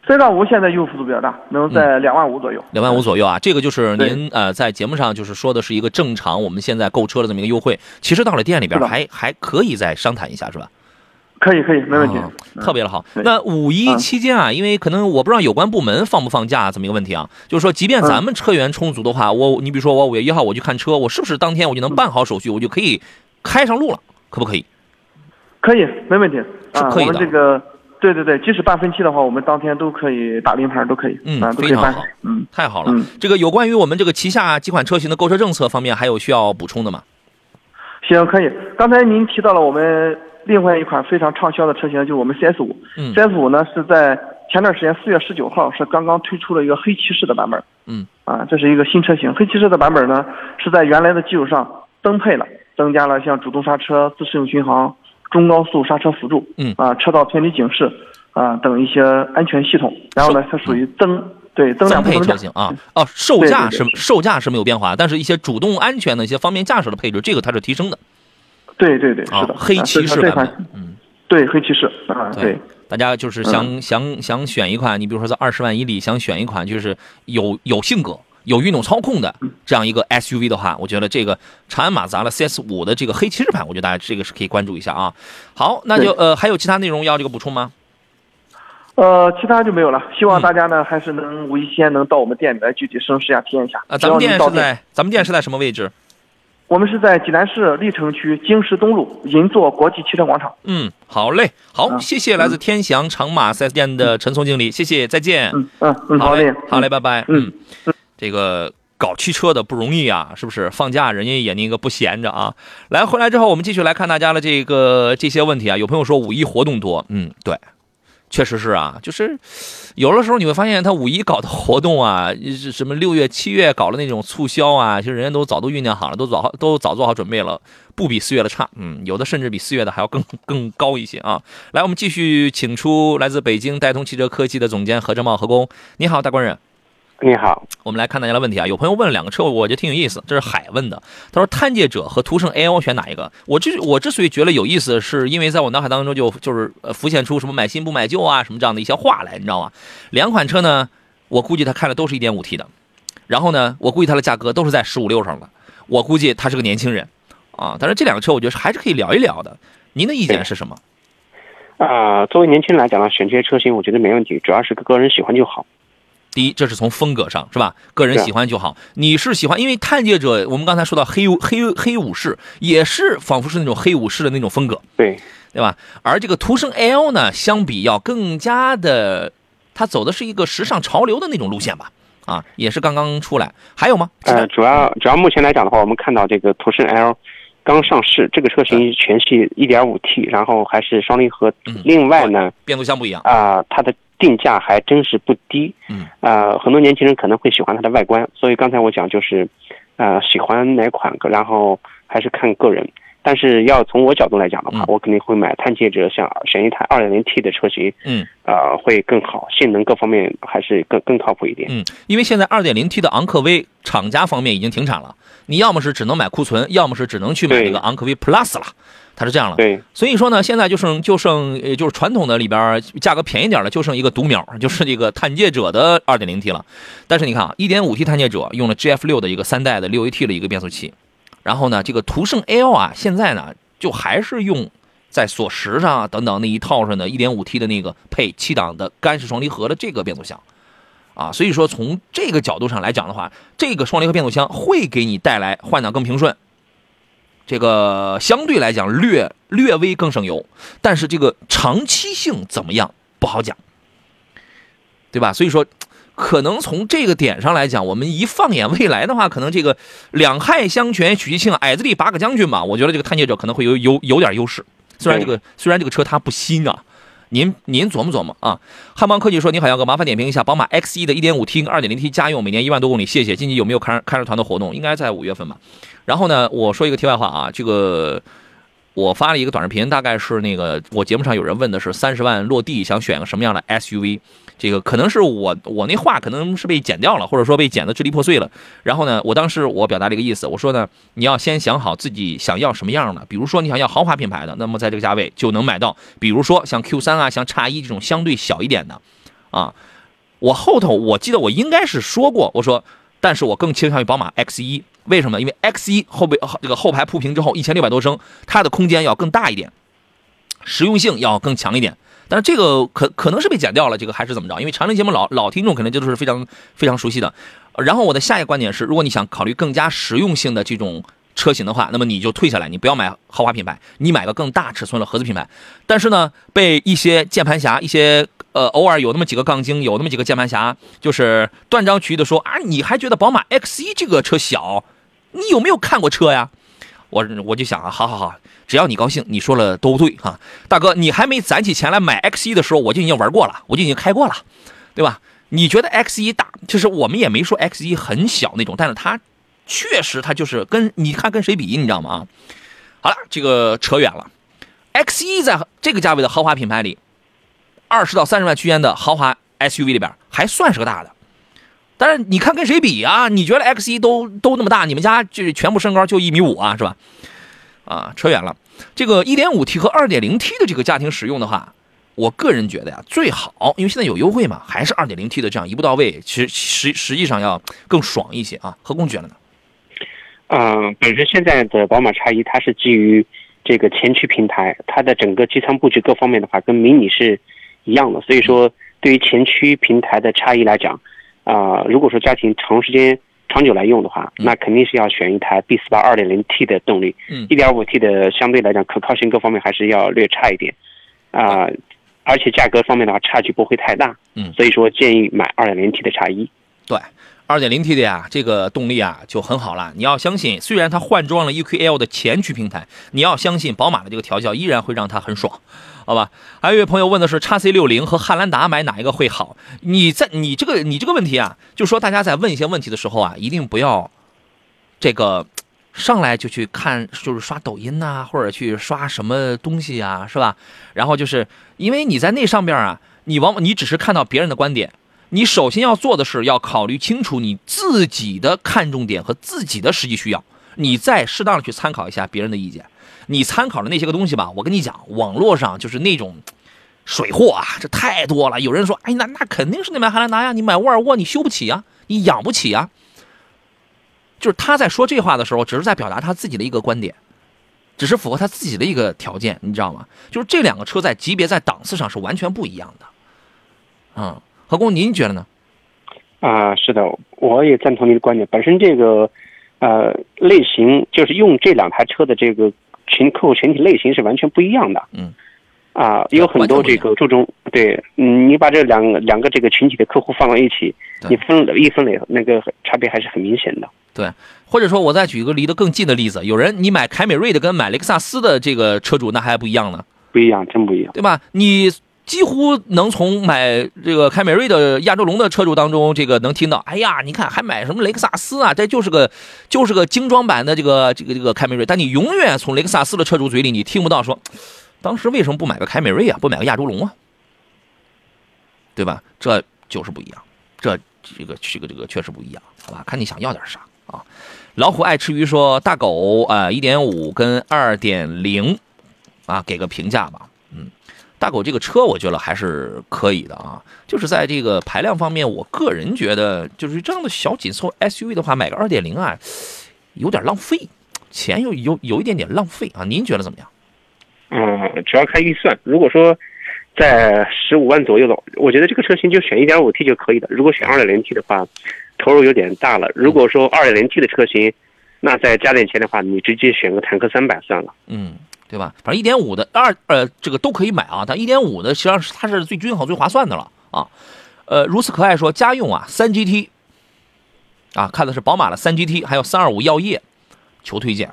？C 杠五现在优惠幅度比较大，能在两万五左右。两万五左右啊，这个就是您呃在节目上就是说的是一个正常我们现在购车的这么一个优惠，其实到了店里边还还可以再商谈一下，是吧？可以，可以，没问题哦。特别的好。那五一嗯期间啊，因为可能我不知道有关部门放不放假这么一个问题啊，就是说，即便咱们车源充足的话，我你比如说我五月一号我去看车，我是不是当天我就能办好手续，我就可以开上路了？可不可以？可以，没问题。啊，是可以的我们这个，对对对，即使办分期的话，我们当天都可以打临牌，都可以。嗯啊，都可以办非常好。嗯，太好了。嗯这个有关于我们这个旗下几款车型的购车政策方面，还有需要补充的吗？行，可以。刚才您提到了我们另外一款非常畅销的车型，就是我们 CS 五。嗯 CS 五呢是在前段时间四月十九号是刚刚推出了一个黑骑士的版本。嗯。啊，这是一个新车型。黑骑士的版本呢是在原来的基础上增配了，增加了像主动刹车、自适应巡航、中高速刹车辅助，嗯啊，车道偏离警示啊等一些安全系统。然后呢，它属于增对增量配车型啊，哦，售价是售价是没有变化，但是一些主动安全的一些方便驾驶的配置，这个它是提升的对对对，是啊的。。黑骑士版本，嗯。对黑骑士啊，对对。大家就是想、想想选一款，你比如说在二十万以里想选一款就是有有性格、有运动操控的这样一个 SUV 的话，我觉得这个长安马自达的 CS 五的这个黑骑士版，我觉得大家这个是可以关注一下啊。好，那就呃还有其他内容要这个补充吗？呃，其他就没有了。希望嗯大家呢，还是能五一期间能到我们店里来具体试一试驾体验一下。啊，咱们店是在咱们店是在什么位置？我们是在济南市历城区经十东路银座国际汽车广场。嗯，好嘞，好，啊谢谢来自天祥长马 4S 店的陈松经理，谢谢，再见。嗯嗯嗯，好嘞，好嘞，拜拜。嗯嗯，这个搞汽车的不容易啊，是不是？放假人家也那个不闲着啊。来，回来之后我们继续来看大家的这个这些问题啊。有朋友说五一活动多，嗯，对，确实是啊，就是有的时候你会发现他五一搞的活动啊，什么六月、七月搞的那种促销啊，其实人家都早都酝酿好了，都早都早做好准备了，不比四月的差，嗯，有的甚至比四月的还要更 更高一些啊。来，我们继续请出来自北京戴通汽车科技的总监何正茂何工，你好，大官人。你好，我们来看大家的问题啊，有朋友问了两个车，我觉得挺有意思。这是海问的，他说探界者和途胜 L 选哪一个？我之我之所以觉得有意思，是因为在我脑海当中就就是呃浮现出什么买新不买旧啊什么这样的一些话来，你知道吗？两款车呢，我估计他开的都是一点五 T 的，然后呢，我估计它的价格都是在十五六上了，我估计他是个年轻人啊。但是这两个车我觉得还是可以聊一聊的。您的意见是什么？啊、作为年轻人来讲呢，选这些车型我觉得没问题，主要是个人喜欢就好。第一，这是从风格上是吧？个人喜欢就好。你是喜欢，因为探界者，我们刚才说到黑黑黑武士，也是仿佛是那种黑武士的那种风格，对，对吧？而这个途胜 L 呢，相比要更加的，它走的是一个时尚潮流的那种路线吧？啊，也是刚刚出来。还有吗？呃，主要主要目前来讲的话，我们看到这个途胜 L 刚上市，这个车型全系 1.5T，然后还是双离合。嗯另外呢，变速箱不一样。啊、它的定价还真是不低。嗯，啊，很多年轻人可能会喜欢它的外观，所以刚才我讲就是，呃，喜欢哪款，然后还是看个人。但是要从我角度来讲的话，嗯我肯定会买探界者，像选一台 2.0T 的车型，嗯呃，会更好，性能各方面还是更更靠谱一点。嗯，因为现在 2.0T 的昂科威厂家方面已经停产了，你要么是只能买库存，要么是只能去买这个昂科威 Plus 了，它是这样了。对，所以说呢，现在就剩就剩呃，就是传统的里边价格便宜点儿的，就剩一个独苗，就是这个探界者的 2.0T 了。但是你看啊，1.5T 探界者用了 GF6 的一个三代的 6AT 的一个变速器，然后呢，这个途胜 L 啊，现在呢就还是用在锁石上啊等等那一套上的 1.5T 的那个配七档的干式双离合的这个变速箱。啊，所以说从这个角度上来讲的话，这个双离合变速箱会给你带来换挡更平顺，这个相对来讲略略微更省油，但是这个长期性怎么样不好讲，对吧？所以说，可能从这个点上来讲，我们一放眼未来的话，可能这个两害相权取其轻，矮子里拔个将军吧。我觉得这个探界者可能会有有有点优势，虽然这个虽然这个车它不新啊，您您琢磨琢磨啊。汉邦科技说：“你好，杨哥，麻烦点评一下宝马 X 1的 1.5T 跟 2.0T 家用，每年一万多公里，谢谢。近期有没有看看日团的活动？应该在五月份吧。然后呢，我说一个题外话啊，这个我发了一个短视频，大概是那个我节目上有人问的是三十万落地想选个什么样的 SUV，这个可能是我我那话可能是被剪掉了，或者说被剪得支离破碎了。然后呢，我当时我表达了一个意思，我说呢，你要先想好自己想要什么样的，比如说你想要豪华品牌的，那么在这个价位就能买到，比如说像 Q 3啊，像叉一这种相对小一点的，啊，我后头我记得我应该是说过，我说，但是我更倾向于宝马 X 1为什么？因为 X 1后背这个后排铺平之后，一千六百多升，它的空间要更大一点，实用性要更强一点。但是这个可可能是被剪掉了，这个还是怎么着？因为常年节目老老听众可能就是非常非常熟悉的。然后我的下一个观点是，如果你想考虑更加实用性的这种车型的话，那么你就退下来，你不要买豪华品牌，你买个更大尺寸的合资品牌。但是呢，被一些键盘侠、一些呃偶尔有那么几个杠精、有那么几个键盘侠，就是断章取义的说啊，你还觉得宝马 X 1这个车小？你有没有看过车呀？我我就想啊，好好好，只要你高兴，你说了都对哈、大哥，你还没攒起钱来买 X 1的时候，我就已经玩过了，我就已经开过了，对吧？你觉得 X 1大，就是我们也没说 X 1很小那种，但是它确实它就是跟你看跟谁比，你知道吗？啊，好了，这个扯远了。X 1在这个价位的豪华品牌里，二十到三十万区间的豪华 SUV 里边还算是个大的。但是你看跟谁比啊？你觉得 X 1都都那么大，你们家这全部身高就一米五啊，是吧？啊，扯远了。这个 1.5T 和 2.0T 的这个家庭使用的话，我个人觉得呀，最好，因为现在有优惠嘛，还是 2.0T 的这样一步到位，其实实实际上要更爽一些啊。何工觉得呢？嗯，本身现在的宝马叉一它是基于这个前驱平台，它的整个机舱布局各方面的话跟迷你是一样的，所以说对于前驱平台的叉一来讲，啊、如果说家庭长时间长久来用的话，那肯定是要选一台 B 四八二点零 T 的动力，嗯一点五 T 的相对来讲可靠性各方面还是要略差一点，啊、而且价格方面的话差距不会太大，嗯所以说建议买二点零 T 的叉一。对，二点零 T 的呀，这个动力啊就很好了。你要相信，虽然它换装了 EQL 的前驱平台，你要相信宝马的这个调教依然会让它很爽，好吧？还有一位朋友问的是，x C 六零和汉兰达买哪一个会好？你在你这个你这个问题啊，就说大家在问一些问题的时候啊，一定不要这个。上来就去看，就是刷抖音呐、或者去刷什么东西呀、是吧？然后就是因为你在那上边啊，你往往你只是看到别人的观点，你首先要做的是要考虑清楚你自己的看重点和自己的实际需要，你再适当的去参考一下别人的意见。你参考的那些个东西吧，我跟你讲，网络上就是那种水货啊，这太多了。有人说，哎，那那肯定是你买汉兰达呀，你买沃尔沃你修不起呀，你养不起呀。就是他在说这话的时候，只是在表达他自己的一个观点，只是符合他自己的一个条件，你知道吗？就是这两个车在级别在档次上是完全不一样的。嗯，何工，您觉得呢？啊、是的，我也赞同您的观点。本身这个呃类型，就是用这两台车的这个群客户群体类型是完全不一样的。嗯。啊、有很多这个注重对，嗯，你把这两个两个这个群体的客户放到一起，你分了一分类，那个差别还是很明显的。对，或者说我再举一个离得更近的例子，有人你买凯美瑞的跟买雷克萨斯的这个车主那还不一样呢，不一样，真不一样。对吧？你几乎能从买这个凯美瑞的亚洲龙的车主当中，这个能听到，哎呀，你看还买什么雷克萨斯啊？这就是个就是个精装版的这个这个这个凯美瑞，但你永远从雷克萨斯的车主嘴里你听不到说，当时为什么不买个凯美瑞啊，不买个亚洲龙啊？对吧？这就是不一样，这这个这个这个确实不一样，好吧？看你想要点啥啊？老虎爱吃鱼说大狗啊，一点五跟二点零啊，给个评价吧。嗯，大狗这个车我觉得还是可以的啊，就是在这个排量方面，我个人觉得就是这样的小紧凑 SUV 的话，买个二点零啊，有点浪费，钱有有有一点点浪费啊。您觉得怎么样？嗯，主要看预算。如果说在十五万左右的，我觉得这个车型就选一点五 T 就可以了。如果选二点零 T 的话，投入有点大了。如果说二点零 T 的车型，那再加点钱的话，你直接选个坦克三百算了。嗯，对吧？反正一点五的二呃，这个都可以买啊，但一点五的实际上是它是最均衡、最划算的了啊。呃，如此可爱说家用啊，三 GT 啊，看的是宝马的三 GT，还有三二五耀夜，求推荐。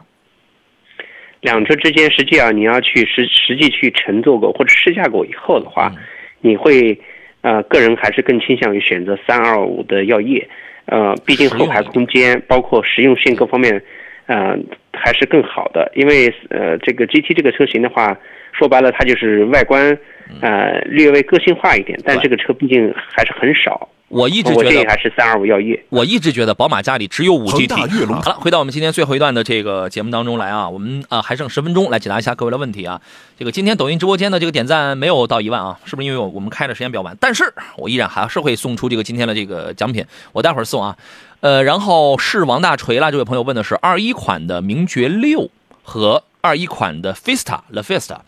两车之间实际啊你要去实实际去乘坐过或者试驾过以后的话，嗯你会呃个人还是更倾向于选择三二五的耀夜，呃，毕竟后排空间包括实用性各方面，呃还是更好的，因为呃这个 GT 这个车型的话，说白了它就是外观呃略微个性化一点，但这个车毕竟还是很少，我一直觉得还是三二五耀夜。我一直觉得宝马家里只有五恒 GT。好了，回到我们今天最后一段的这个节目当中来啊，我们啊还剩十分钟来解答一下各位的问题啊。这个今天抖音直播间的这个点赞没有到一万啊，是不是因为我我们开的时间比较晚？但是我依然还是会送出这个今天的这个奖品，我待会儿送啊。呃，然后是王大锤啦，这位朋友问的是二一款的名爵六和二一款的 Fiesta La Fiesta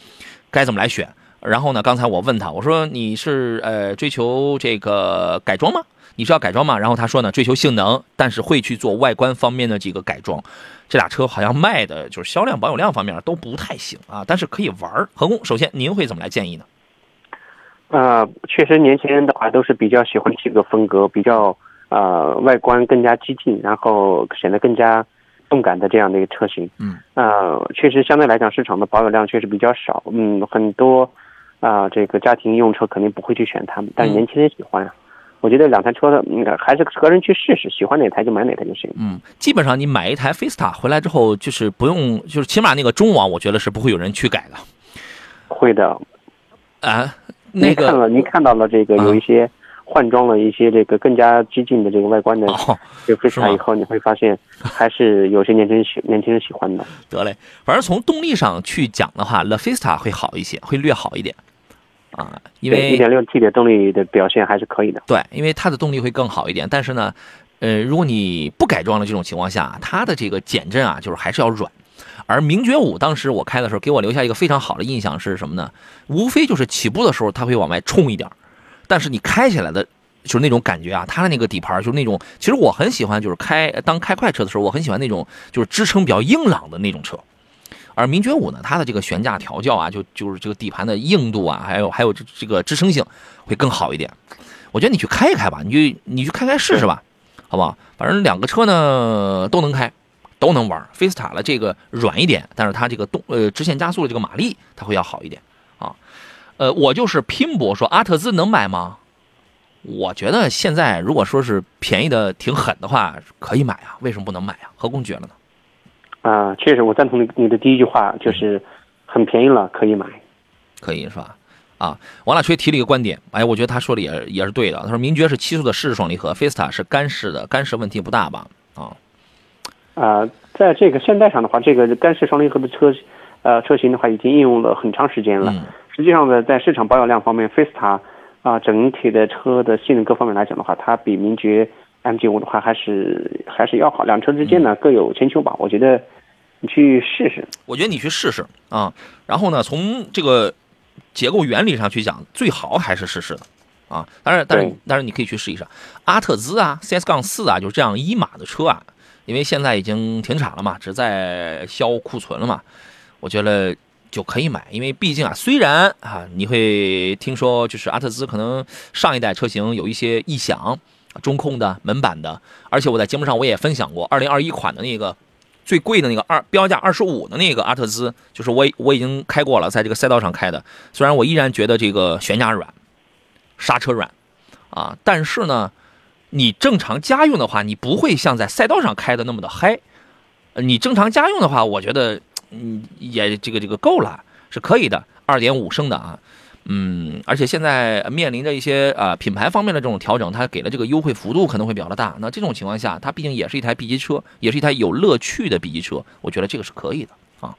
该怎么来选？然后呢，刚才我问他，我说你是呃追求这个改装吗？你是要改装吗？然后他说呢，追求性能，但是会去做外观方面的几个改装。这俩车好像卖的就是销量、保有量方面都不太行啊，但是可以玩儿。何工，首先您会怎么来建议呢？呃，确实年轻人的话都是比较喜欢这个风格，比较呃外观更加激进，然后显得更加动感的这样的一个车型。嗯，呃，确实相对来讲市场的保有量确实比较少。嗯，很多啊、这个家庭用车肯定不会去选它们，但是年轻人喜欢啊。我觉得两台车的，嗯，还是个人去试试，喜欢哪台就买哪台就行。嗯，基本上你买一台 Fiesta 回来之后，就是不用，就是起码那个中网，我觉得是不会有人去改的会的，啊。那个您看了，您看到了这个啊有一些换装了一些这个更加激进的这个外观的哦，这个是吗 Fiesta 以后，你会发现还是有些年轻人喜年轻人喜欢的。得嘞，反正从动力上去讲的话，La Fiesta 会好一些，会略好一点啊，因一为点六 T 的动力的表现还是可以的。对，因为它的动力会更好一点。但是呢，呃，如果你不改装的这种情况下，它的这个减震啊，就是还是要软。而名爵五当时我开的时候，给我留下一个非常好的印象是什么呢？无非就是起步的时候它会往外冲一点儿，但是你开起来的。就是那种感觉啊，它的那个底盘就是那种，其实我很喜欢，就是开当开快车的时候，我很喜欢那种就是支撑比较硬朗的那种车。而名爵五呢，它的这个悬架调教啊，就就是这个底盘的硬度啊，还有还有这这个支撑性会更好一点。我觉得你去开一开吧，你去你去开开试试吧，好不好？反正两个车呢都能开，都能玩。菲斯塔的这个软一点，但是它这个动呃直线加速的这个马力它会要好一点。呃，我就是拼搏说阿特兹能买吗？我觉得现在如果说是便宜的挺狠的话，可以买啊，为什么不能买啊？何工觉得呢？啊、确实，我赞同你你的第一句话，就是很便宜了，可以买。可以是吧？啊，王大锤提了一个观点，哎，我觉得他说的也也是对的。他说名爵是七速的湿式双离合，Fiesta 是干式的，干式问题不大吧？啊，啊、在这个现代上的话，这个干式双离合的车，呃，车型的话已经应用了很长时间了。嗯实际上呢，在市场保有量方面，Fiesta 啊、整体的车的性能各方面来讲的话，它比名爵 MG 五的话还是还是要好。两车之间呢、嗯各有千秋吧，我觉得你去试试。我觉得你去试试啊。然后呢，从这个结构原理上去讲，最好还是试试的啊。当然，但是对当然你可以去试一试阿特兹啊、CS 杠四啊，就是这样一码的车啊，因为现在已经停产了嘛，只在销库存了嘛，我觉得。就可以买，因为毕竟啊，虽然啊，你会听说就是阿特兹可能上一代车型有一些异响，中控的、门板的，而且我在节目上我也分享过，二零二一款的那个最贵的那个二标价二十五的那个阿特兹，就是我我已经开过了，在这个赛道上开的。虽然我依然觉得这个悬架软，刹车软，啊，但是呢，你正常家用的话，你不会像在赛道上开的那么的嗨。你正常家用的话，我觉得嗯也这个这个够了，是可以的，二点五升的啊。嗯，而且现在面临着一些呃品牌方面的这种调整，它给了这个优惠幅度可能会比较的大。那这种情况下，它毕竟也是一台 B 级车，也是一台有乐趣的 B 级车，我觉得这个是可以的啊。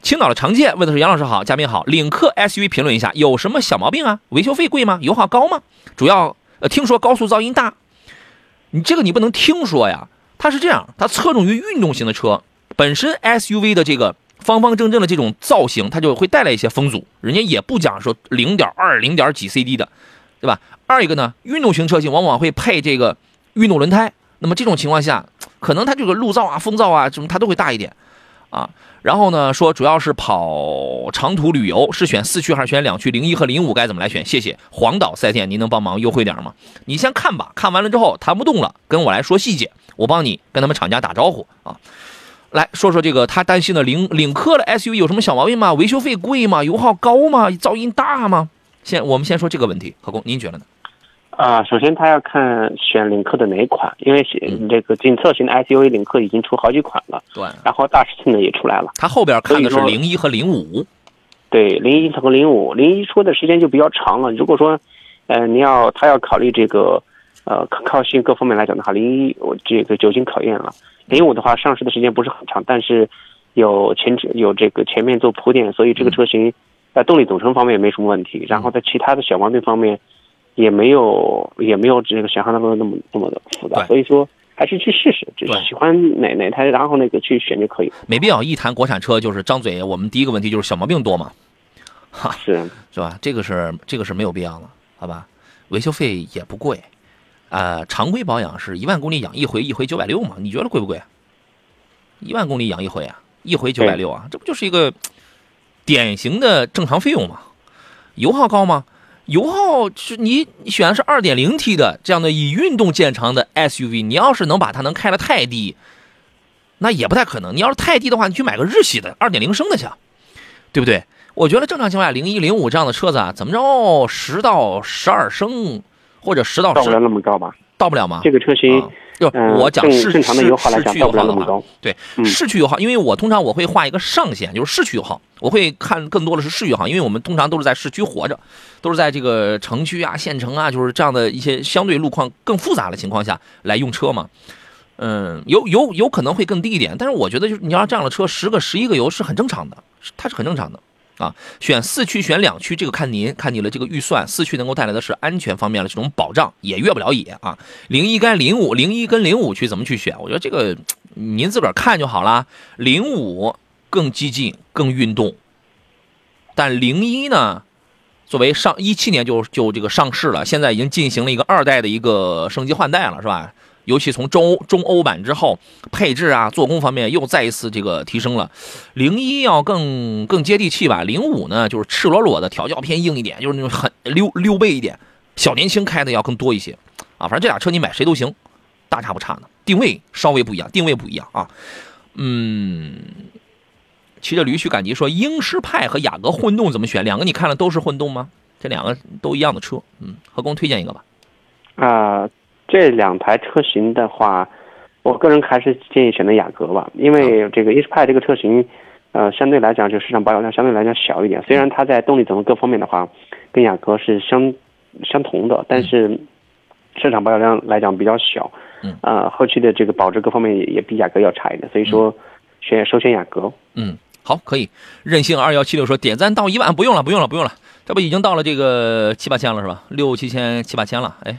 青岛的常见问的是杨老师好，嘉宾好，领克 SUV 评论一下有什么小毛病啊？维修费贵吗？油耗高吗？主要呃听说高速噪音大，你这个你不能听说呀，它是这样，它侧重于运动型的车，本身 SUV 的这个方方正正的这种造型，它就会带来一些风阻。人家也不讲说零点二、零点几 CD 的，对吧？二一个呢，运动型车型往往会配这个运动轮胎，那么这种情况下，可能它这个路噪啊、风噪啊什么它都会大一点啊。然后呢，说主要是跑长途旅游，是选四驱还是选两驱？零一和零五该怎么来选？谢谢黄岛赛店，您能帮忙优惠点吗？你先看吧，看完了之后谈不动了，跟我来说细节，我帮你跟他们厂家打招呼啊。来说说这个他担心的领领克的 SUV 有什么小毛病吗？维修费贵吗？油耗高吗？噪音大吗？先我们先说这个问题，何工，您觉得呢？啊、首先他要看选领克的哪一款，因为嗯这个紧凑型的 SUV 领克已经出好几款了，对，然后大尺寸的也出来了。他后边看的是零一和零五，对，零一和零五，零一出的时间就比较长了。如果说，呃，你要他要考虑这个，呃，可靠性各方面来讲的话，零一我这个久经考验了。零五的话，上市的时间不是很长，但是有前置有这个前面做铺垫，所以这个车型在动力总成方面也没什么问题。然后在其他的小毛病方面，也没有也没有这个想象当中那么那么的复杂。所以说还是去试试，就是喜欢哪哪台，然后那个去选就可以。没必要一谈国产车就是张嘴。我们第一个问题就是小毛病多嘛，哈是，是吧？这个是这个是没有必要的，好吧？维修费也不贵，呃，常规保养是一万公里养一回，一回九百六嘛？你觉得贵不贵？一万公里养一回啊，一回九百六啊，这不就是一个典型的正常费用吗？油耗高吗？油耗是你你选的是二点零 T 的这样的以运动见长的 SUV，你要是能把它能开的太低，那也不太可能。你要是太低的话，你去买个日系的二点零升的去，对不对？我觉得正常情况下，零一零五这样的车子啊，怎么着十到十二升或者十到到不了十那么高吧？到不了吗？这个车型。啊就嗯，我讲市正正常的市油耗来讲，市区到油耗的话，不了那么高。对嗯市区油耗，因为我通常我会画一个上限，就是市区油耗，我会看更多的是市区油耗，因为我们通常都是在市区活着，都是在这个城区啊、县城啊，就是这样的一些相对路况更复杂的情况下来用车嘛。嗯，有有有可能会更低一点，但是我觉得就是你要这样的车，十个十一个油是很正常的，它是很正常的啊。选四驱选两驱，这个看您看你的这个预算，四驱能够带来的是安全方面的这种保障，也越不了野啊。零一跟零五，零一跟零五去怎么去选？我觉得这个您自个儿看就好啦。零五更激进、更运动，但零一呢，作为上一七年就就这个上市了，现在已经进行了一个二代的一个升级换代了，是吧？尤其从中欧中欧版之后，配置啊、做工方面又再一次这个提升了。零一要更更接地气吧，零五呢就是赤裸裸的调教偏硬一点，就是那种很溜溜背一点，小年轻开的要更多一些啊。反正这俩车你买谁都行，大差不差呢。定位稍微不一样，定位不一样啊。嗯，骑着驴去赶集说英诗派和雅阁混动怎么选？两个你看了都是混动吗？这两个都一样的车，嗯，何工推荐一个吧。啊、这两台车型的话，我个人还是建议选择雅阁吧，因为这个 e 派这个车型，呃，相对来讲就市场保有量相对来讲小一点。虽然它在动力总成各方面的话，跟雅阁是相相同的，但是市场保有量来讲比较小，嗯，啊、后期的这个保值各方面也也比雅阁要差一点，所以说选首选雅阁。嗯，好，可以。任性二幺七六说点赞到一万，不用了，不用了，不用了，这不已经到了这个七八千了是吧？六七千、七八千了，哎，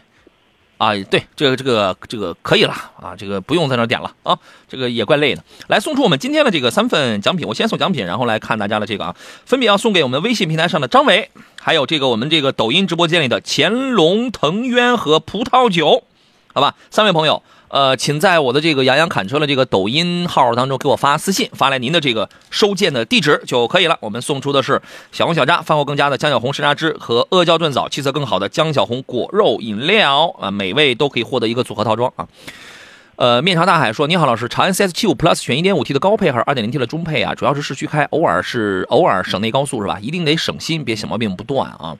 啊，对，这个这个这个可以了啊，这个不用在那点了啊，这个也怪累的。来送出我们今天的这个三份奖品，我先送奖品，然后来看大家的这个啊，分别要送给我们微信平台上的张伟，还有这个我们这个抖音直播间里的乾隆藤渊和葡萄酒，好吧，三位朋友。呃，请在我的这个杨洋侃车的这个抖音号当中给我发私信，发来您的这个收件的地址就可以了。我们送出的是小红小扎饭后更佳的江小红山楂汁和阿胶炖枣，气色更好的江小红果肉饮料啊，每位都可以获得一个组合套装啊。呃，面朝大海说：“你好，老师，长安 CS 七五 Plus 选 1.5T 的高配还是 2.0T 的中配啊？主要是市区开，偶尔是偶尔省内高速是吧？一定得省心，别小毛病不断啊。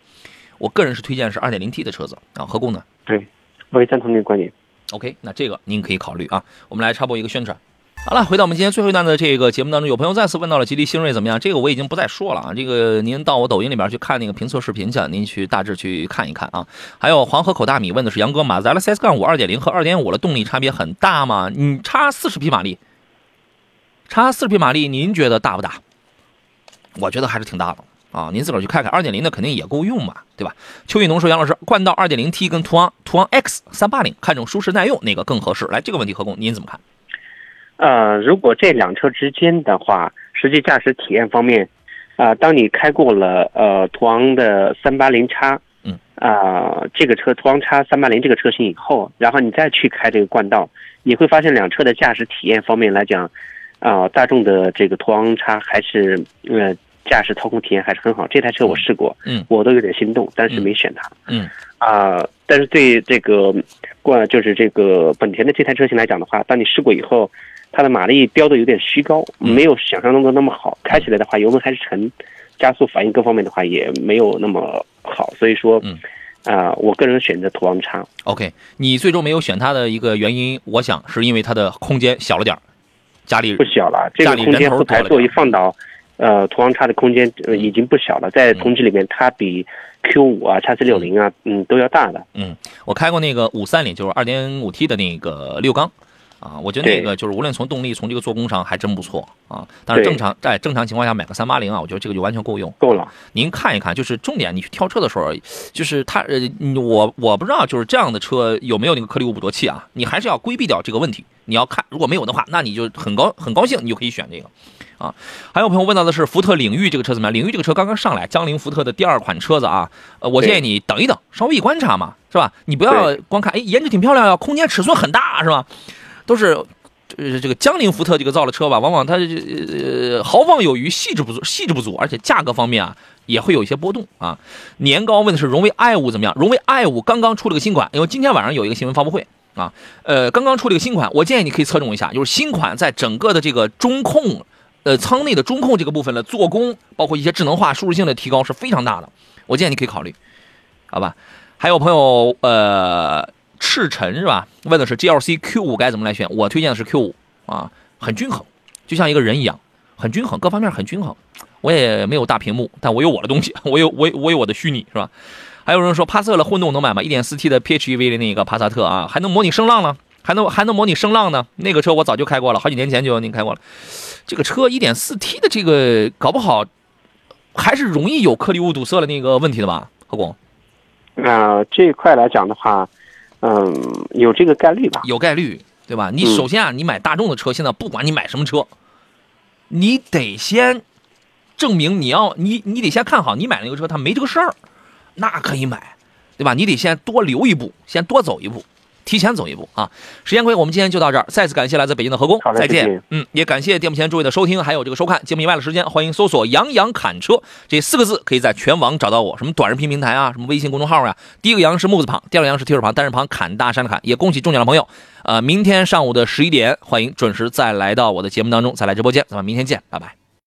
我个人是推荐是 2.0T 的车子啊，何工呢？对，我也赞同这个观点。OK，那这个您可以考虑啊。我们来插播一个宣传。好了，回到我们今天最后一段的这个节目当中，有朋友再次问到了吉利星瑞怎么样？这个我已经不再说了啊。这个您到我抖音里边去看那个评测视频去，您去大致去看一看啊。还有黄河口大米问的是杨哥，马自达的 CS 杠五2.0和2.5的动力差别很大吗？你，差四十匹马力，差四十匹马力，您觉得大不大？我觉得还是挺大的啊。您自个儿去看看二点零的肯定也够用嘛，对吧？邱玉农说：“杨老师，冠道二点零 T 跟途昂途昂 X 三八零看重舒适耐用哪个更合适？”来，这个问题何工您怎么看？呃，如果这两车之间的话，实际驾驶体验方面，啊、当你开过了呃途昂的三八零叉，嗯，啊、这个车途昂叉三八零这个车型以后，然后你再去开这个冠道，你会发现两车的驾驶体验方面来讲，啊、大众的这个途昂叉还是呃驾驶操控体验还是很好。这台车我试过，嗯我都有点心动，但是没选它。嗯啊、但是对这个过就是这个本田的这台车型来讲的话，当你试过以后，它的马力标的有点虚高，嗯没有想象中的那么好。开起来的话，油门还是沉，加速反应各方面的话也没有那么好，所以说，嗯啊、我个人选择途昂叉。OK，你最终没有选它的一个原因，我想是因为它的空间小了点儿，家里不小了，这家个空间后排座椅放倒，呃，途昂叉的空间呃已经不小了，在同级里面它比 Q 五啊、叉 C 六零啊，嗯，都要大的。嗯，我开过那个五三零，就是二点五 T 的那个六缸，啊，我觉得那个就是无论从动力，从这个做工上还真不错啊。但是正常在正常情况下买个三八零啊，我觉得这个就完全够用。够了，您看一看，就是重点，你去挑车的时候，就是它呃，我我不知道就是这样的车有没有那个颗粒物捕捉器啊？你还是要规避掉这个问题。你要看，如果没有的话，那你就很高很高兴，你就可以选这个。啊，还有朋友问到的是福特领域这个车怎么样？领域这个车刚刚上来，江铃福特的第二款车子啊，呃，我建议你等一等，稍微一观察嘛，是吧？你不要光看，哎，颜值挺漂亮呀，空间尺寸很大，是吧？都是呃这个江铃福特这个造的车吧，往往它呃豪放有余，细致不足，细致不足，而且价格方面啊也会有一些波动啊。年糕问的是荣威 i 五怎么样？荣威 i 五刚刚出了个新款，因为今天晚上有一个新闻发布会啊，呃，刚刚出了一个新款，我建议你可以侧重一下，就是新款在整个的这个中控。呃，舱内的中控这个部分的做工，包括一些智能化、舒适性的提高是非常大的，我建议你可以考虑，好吧？还有朋友呃，赤尘是吧？问的是 GLC Q 五该怎么来选？我推荐的是 Q 五啊，很均衡，就像一个人一样，很均衡，各方面很均衡。我也没有大屏幕，但我有我的东西，我有我我有我的虚拟是吧？还有人说帕萨特的混动能买吗一点四 T 的 PHEV 的那个帕萨特啊，还能模拟声浪呢，还能还能模拟声浪呢。那个车我早就开过了，好几年前就已经开过了。这个车 1.4T 的这个搞不好还是容易有颗粒物堵塞的那个问题的吧？何工那、这一块来讲的话，嗯，有这个概率吧。有概率，对吧？你嗯首先啊，你买大众的车，现在不管你买什么车，你得先证明你要你你得先看好你买那个车它没这个事儿，那可以买，对吧？你得先多留一步，先多走一步。提前走一步啊！时间关系，我们今天就到这儿。再次感谢来自北京的何工，再见。嗯，也感谢电幕前诸位的收听，还有这个收看节目以外的时间，欢迎搜索“杨洋侃车”这四个字，可以在全网找到我。什么短视频平台啊，什么微信公众号啊。第一个“杨”是木字旁，第二个“杨”是提手旁，单人旁，侃大山的侃。也恭喜中奖的朋友，呃，明天上午的十一点，欢迎准时再来到我的节目当中，再来直播间，咱们明天见，拜拜。